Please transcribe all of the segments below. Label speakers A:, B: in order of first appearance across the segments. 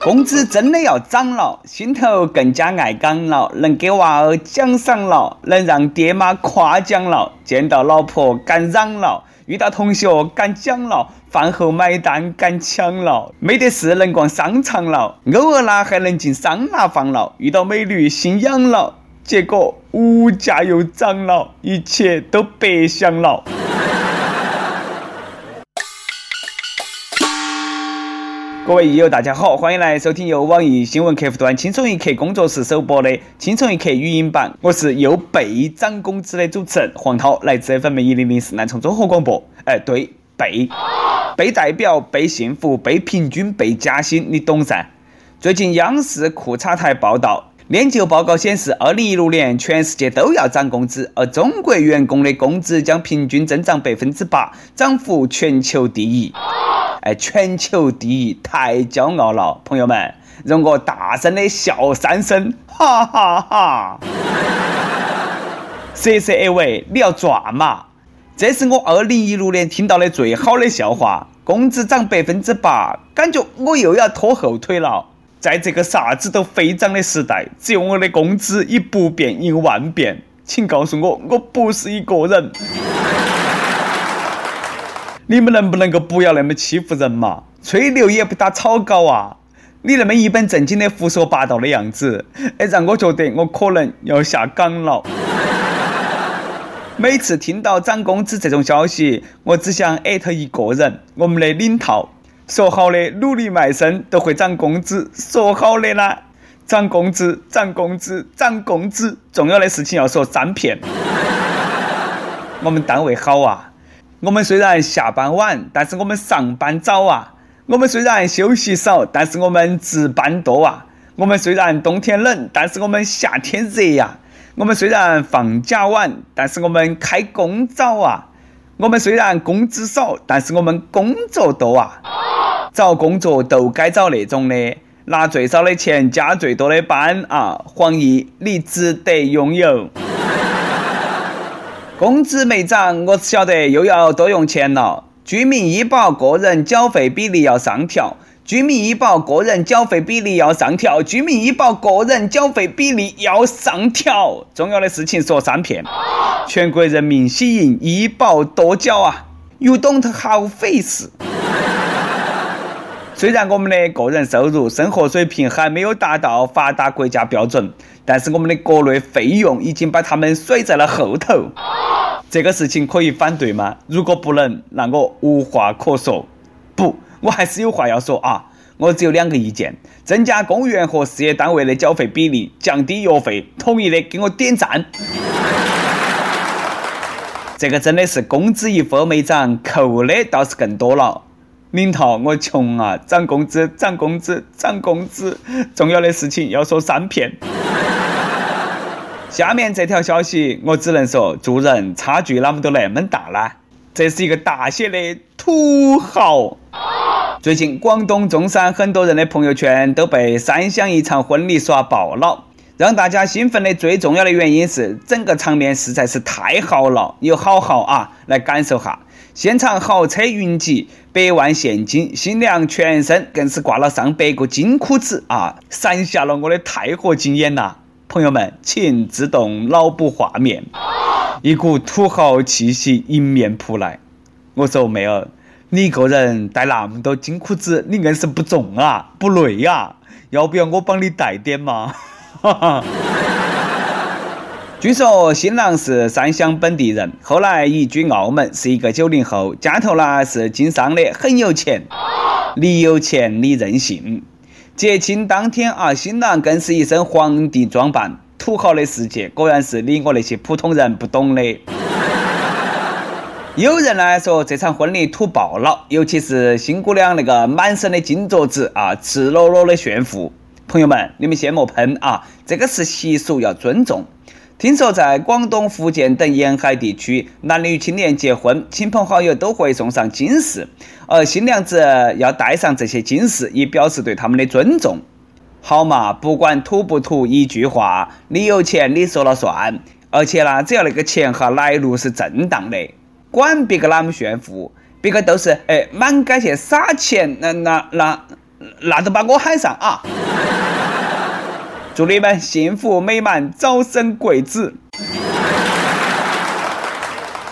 A: 工资真的要涨了，心头更加爱岗了，能给娃儿奖赏了，能让爹妈夸奖了，见到老婆敢嚷了，遇到同学敢讲了，饭后买单敢抢了，没得事能逛商场了，偶尔啦还能进桑拿房了，遇到美女心痒了，结果物价又涨了，一切都白想了。各位益友，大家好，欢迎来收听由网易新闻客户端轻松一刻工作室首播的轻松一刻语音版。我是又被涨工资的主持人黄涛，来自 FM 一零零四南充综合广播。哎，对，被被代表，被幸福，被平均，被加薪，你懂噻？最近央视裤衩台报道，研究报告显示，二零一六年全世界都要涨工资，而中国员工的工资将平均增长百分之八，涨幅全球第一。哎，全球第一，太骄傲了，朋友们，容我大声的笑三声，哈哈哈！色色 A 喂，你要赚嘛？这是我二零一六年听到的最好的笑话。工资涨百分之八，感觉我又要拖后腿了。在这个啥子都飞涨的时代，只有我的工资以不变应万变。请告诉我，我不是一个人。你们能不能够不要那么欺负人嘛？吹牛也不打草稿啊！你那么一本正经的胡说八道的样子，哎，让我觉得我可能要下岗了。每次听到涨工资这种消息，我只想艾特一个人：我们的领导。说好的努力卖身都会涨工资，说好的啦，涨工资，涨工资，涨工资，重要的事情要说三遍。我们单位好啊！我们虽然下班晚，但是我们上班早啊。我们虽然休息少，但是我们值班多啊。我们虽然冬天冷，但是我们夏天热呀。我们虽然放假晚，但是我们开工早啊。我们虽然工资少，但是我们工作多啊。找工作都该找那种的，拿最少的钱加最多的班啊。黄奕，你值得拥有。工资没涨，我只晓得又要多用钱了。居民医保个人缴费比例要上调，居民医保个人缴费比例要上调，居民医保个人缴费比例要上调。重要的事情说三遍，全国人民喜迎医保多缴啊！You don't have face。虽然我们的个人收入、生活水平还没有达到发达国家标准，但是我们的国内费用已经把他们甩在了后头。这个事情可以反对吗？如果不能，那我无话可说。不，我还是有话要说啊！我只有两个意见：增加公务员和事业单位的缴费比例，降低药费。同意的给我点赞。这个真的是工资一分没涨，扣的倒是更多了。领导，我穷啊！涨工资，涨工资，涨工资！重要的事情要说三遍。下面这条消息，我只能说，做人差距啷么都那么大呢？这是一个大写的土豪。最近，广东中山很多人的朋友圈都被三湘一场婚礼刷爆了。让大家兴奋的最重要的原因是，整个场面实在是太豪了，有好豪啊！来感受下。现场豪车云集，百万现金，新娘全身更是挂了上百个金箍子啊，闪瞎了我的钛合金眼呐！朋友们，请自动脑补画面，一股土豪气息迎面扑来。我说妹儿，你一个人带那么多金箍子，你硬是不重啊，不累啊？要不要我帮你带点嘛？哈哈。据说新郎是三湘本地人，后来移居澳门，是一个九零后，家头呢是经商的，很有钱。你有钱，你任性。结亲当天啊，新郎更是一身皇帝装扮，土豪的世界果然是你我那些普通人不懂的。有人呢说这场婚礼土爆了，尤其是新姑娘那个满身的金镯子啊，赤裸裸的炫富。朋友们，你们先莫喷啊，这个是习俗，要尊重。听说在广东、福建等沿海地区，男女青年结婚，亲朋好友都会送上金饰，而新娘子要戴上这些金饰，以表示对他们的尊重。好嘛，不管土不土，一句话，你有钱你说了算。而且呢，只要那个钱哈来路是正当的，管别个哪么炫富，别个都是哎满街去撒钱，那那那那都把我喊上啊！祝你们幸福美满，早生贵子。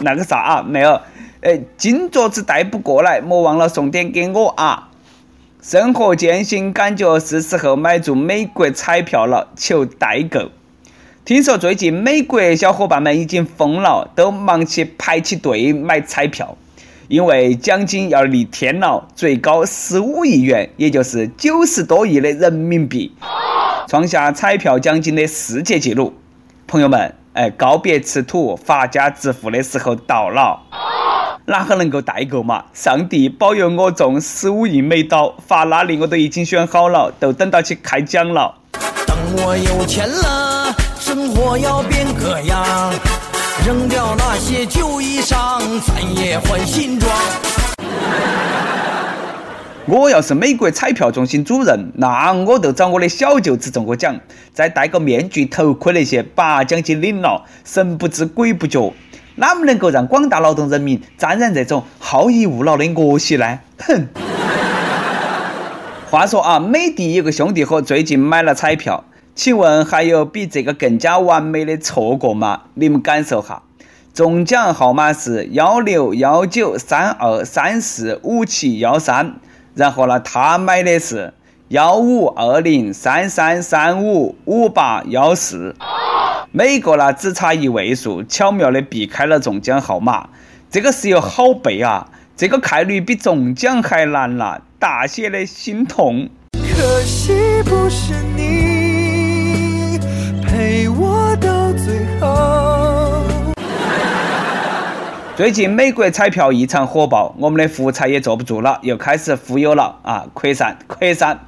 A: 那个啥啊，妹儿，哎，金镯子带不过来，莫忘了送点给我啊！生活艰辛，感觉是时候买注美国彩票了，求代购。听说最近美国小伙伴们已经疯了，都忙起排起队买彩票，因为奖金要逆天了，最高十五亿元，也就是九十多亿的人民币，创下彩票奖金的世界纪录。朋友们。哎，告别吃土、发家致富的时候到了，哪个能够代购嘛？上帝保佑我中十五亿美刀，法拉利我都已经选好了，都等到去开奖了。
B: 等我有钱了，生活要变个样，扔掉那些旧衣裳，咱也换新装。
A: 我要是美国彩票中心主任，那我就找我的小舅子中个奖，再戴个面具、头盔那些，把奖金领了，神不知鬼不觉，哪么能够让广大劳动人民沾染这种好逸恶劳的恶习呢？哼！话说啊，美的有个兄弟伙最近买了彩票，请问还有比这个更加完美的错过吗？你们感受哈，中奖号码是幺六幺九三二三四五七幺三。然后呢，他买的是幺五二零三三三五五八幺四，每个呢只差一位数，巧妙的避开了中奖号码。这个是有好背啊，这个概率比中奖还难了，大写的心痛。可惜不是你最近美国彩票异常火爆，我们的福彩也坐不住了，又开始忽悠了啊！扩散扩散。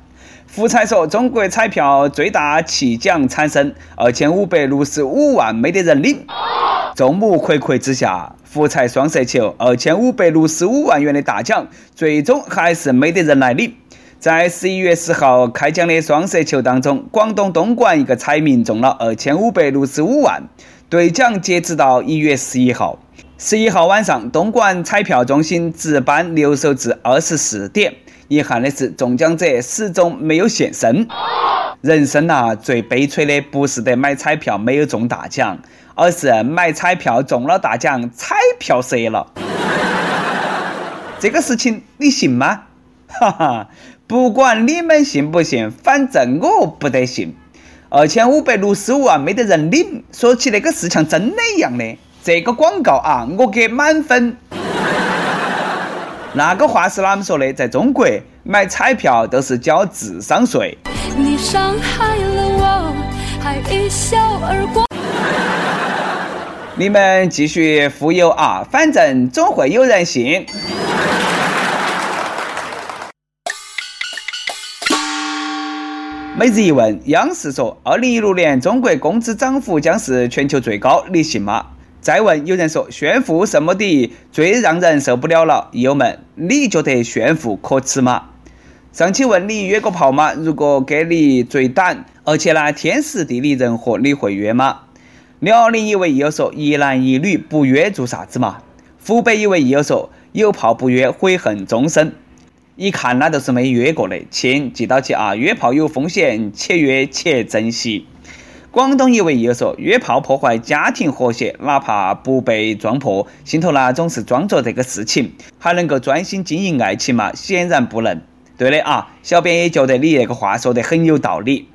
A: 福彩说，中国彩票最大弃奖产生二千五百六十五万没得人领。众目睽睽之下，福彩双色球二千五百六十五万元的大奖，最终还是没得人来领。在十一月十号开奖的双色球当中，广东东莞一个彩民中了二千五百六十五万，兑奖截止到一月十一号。十一号晚上，东莞彩票中心值班留守至二十四点。遗憾的是，中奖者始终没有现身。人生呐，最悲催的不是得买彩票没有中大奖，而是买彩票中了大奖，彩票折了。这个事情你信吗？哈哈，不管你们信不信，反正我不得信。二千五百六十五万没得人领，说起那个事像真的一样的。这个广告啊，我给满分。那个话是哪么说的？在中国买彩票都是交智商税。你伤害了我，还一笑而过。你们继续忽悠啊，反正总会有人信。每日一问：央视说，二零一六年中国工资涨幅将是全球最高，你信吗？再问，有人说炫富什么的最让人受不了了，友们，你觉得炫富可耻吗？上期问你约个炮吗？如果给你最短，而且呢天时地利人和，你会约吗？辽宁一位益友说一男一女不约做啥子嘛？湖北一位益友说有炮不约悔恨终身，一看那都是没约过的，亲记到起啊，约炮有风险，且约且珍惜。广东一位友说：“约炮破坏家庭和谐，哪怕不被撞破，心头呢总是装着这个事情，还能够专心经营爱情吗？显然不能。”对的啊，小编也觉得你那个话说得很有道理。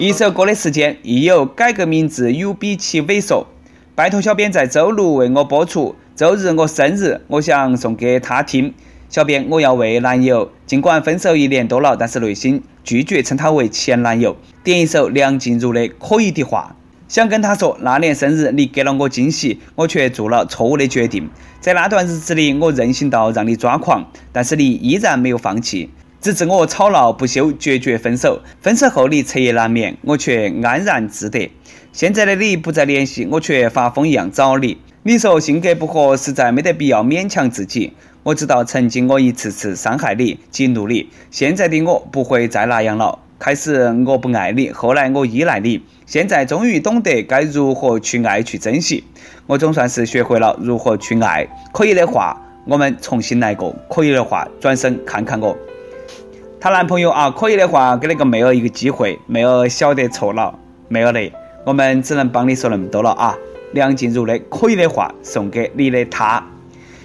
A: 一首歌的时间，亦有改个名字 U B 七萎缩，拜托小编在周六为我播出。周日我生日，我想送给他听。小编，我要为男友，尽管分手一年多了，但是内心拒绝称他为前男友。点一首梁静茹的《可以的话》，想跟他说，那年生日你给了我惊喜，我却做了错误的决定。在那段日子里，我任性到让你抓狂，但是你依然没有放弃，直至我吵闹不休，决绝分手。分手后你彻夜难眠，我却安然自得。现在的你不再联系，我却发疯一样找你。你说性格不合，实在没得必要勉强自己。我知道曾经我一次次伤害你、激怒你，现在的我不会再那样了。开始我不爱你，后来我依赖你，现在终于懂得该如何去爱去珍惜。我总算是学会了如何去爱。可以的话，我们重新来过；可以的话，转身看看我。她男朋友啊，可以的话，给那个妹儿一个机会。妹儿晓得错了，妹儿嘞，我们只能帮你说那么多了啊。梁静茹的《可以的话》送给你的他。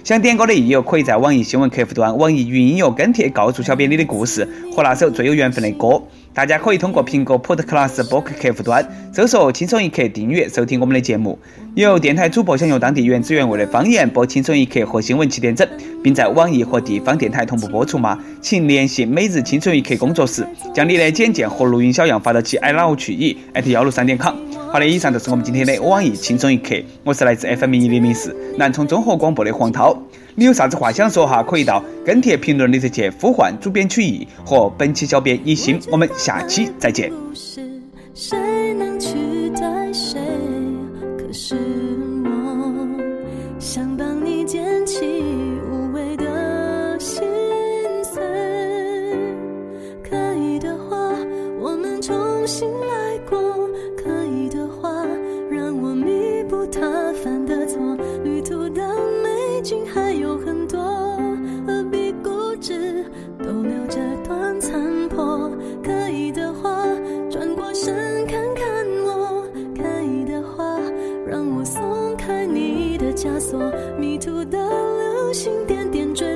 A: 想点歌的益友，可以在网易新闻客户端、网易云音乐跟帖告诉小编你的故事和那首最有缘分的歌。大家可以通过苹果 Podcast 播客客户端搜索“轻松一刻”订阅收听我们的节目。有电台主播想用当地原汁原味的方言播《轻松一刻》和新闻七点整，并在网易和地方电台同步播出吗？请联系每日轻松一刻工作室，将你的简介和录音小样发到其 i love 去以幺六三点 com。好的，以上就是我们今天的网易轻松一刻，我是来自 FM 一零零四南充综合广播的黄涛。你有啥子话想说哈？可以到跟帖评论里直接呼唤主编曲艺和本期小编一心。我们下期再见谁
C: 能取代谁可是。迷途的流星点点坠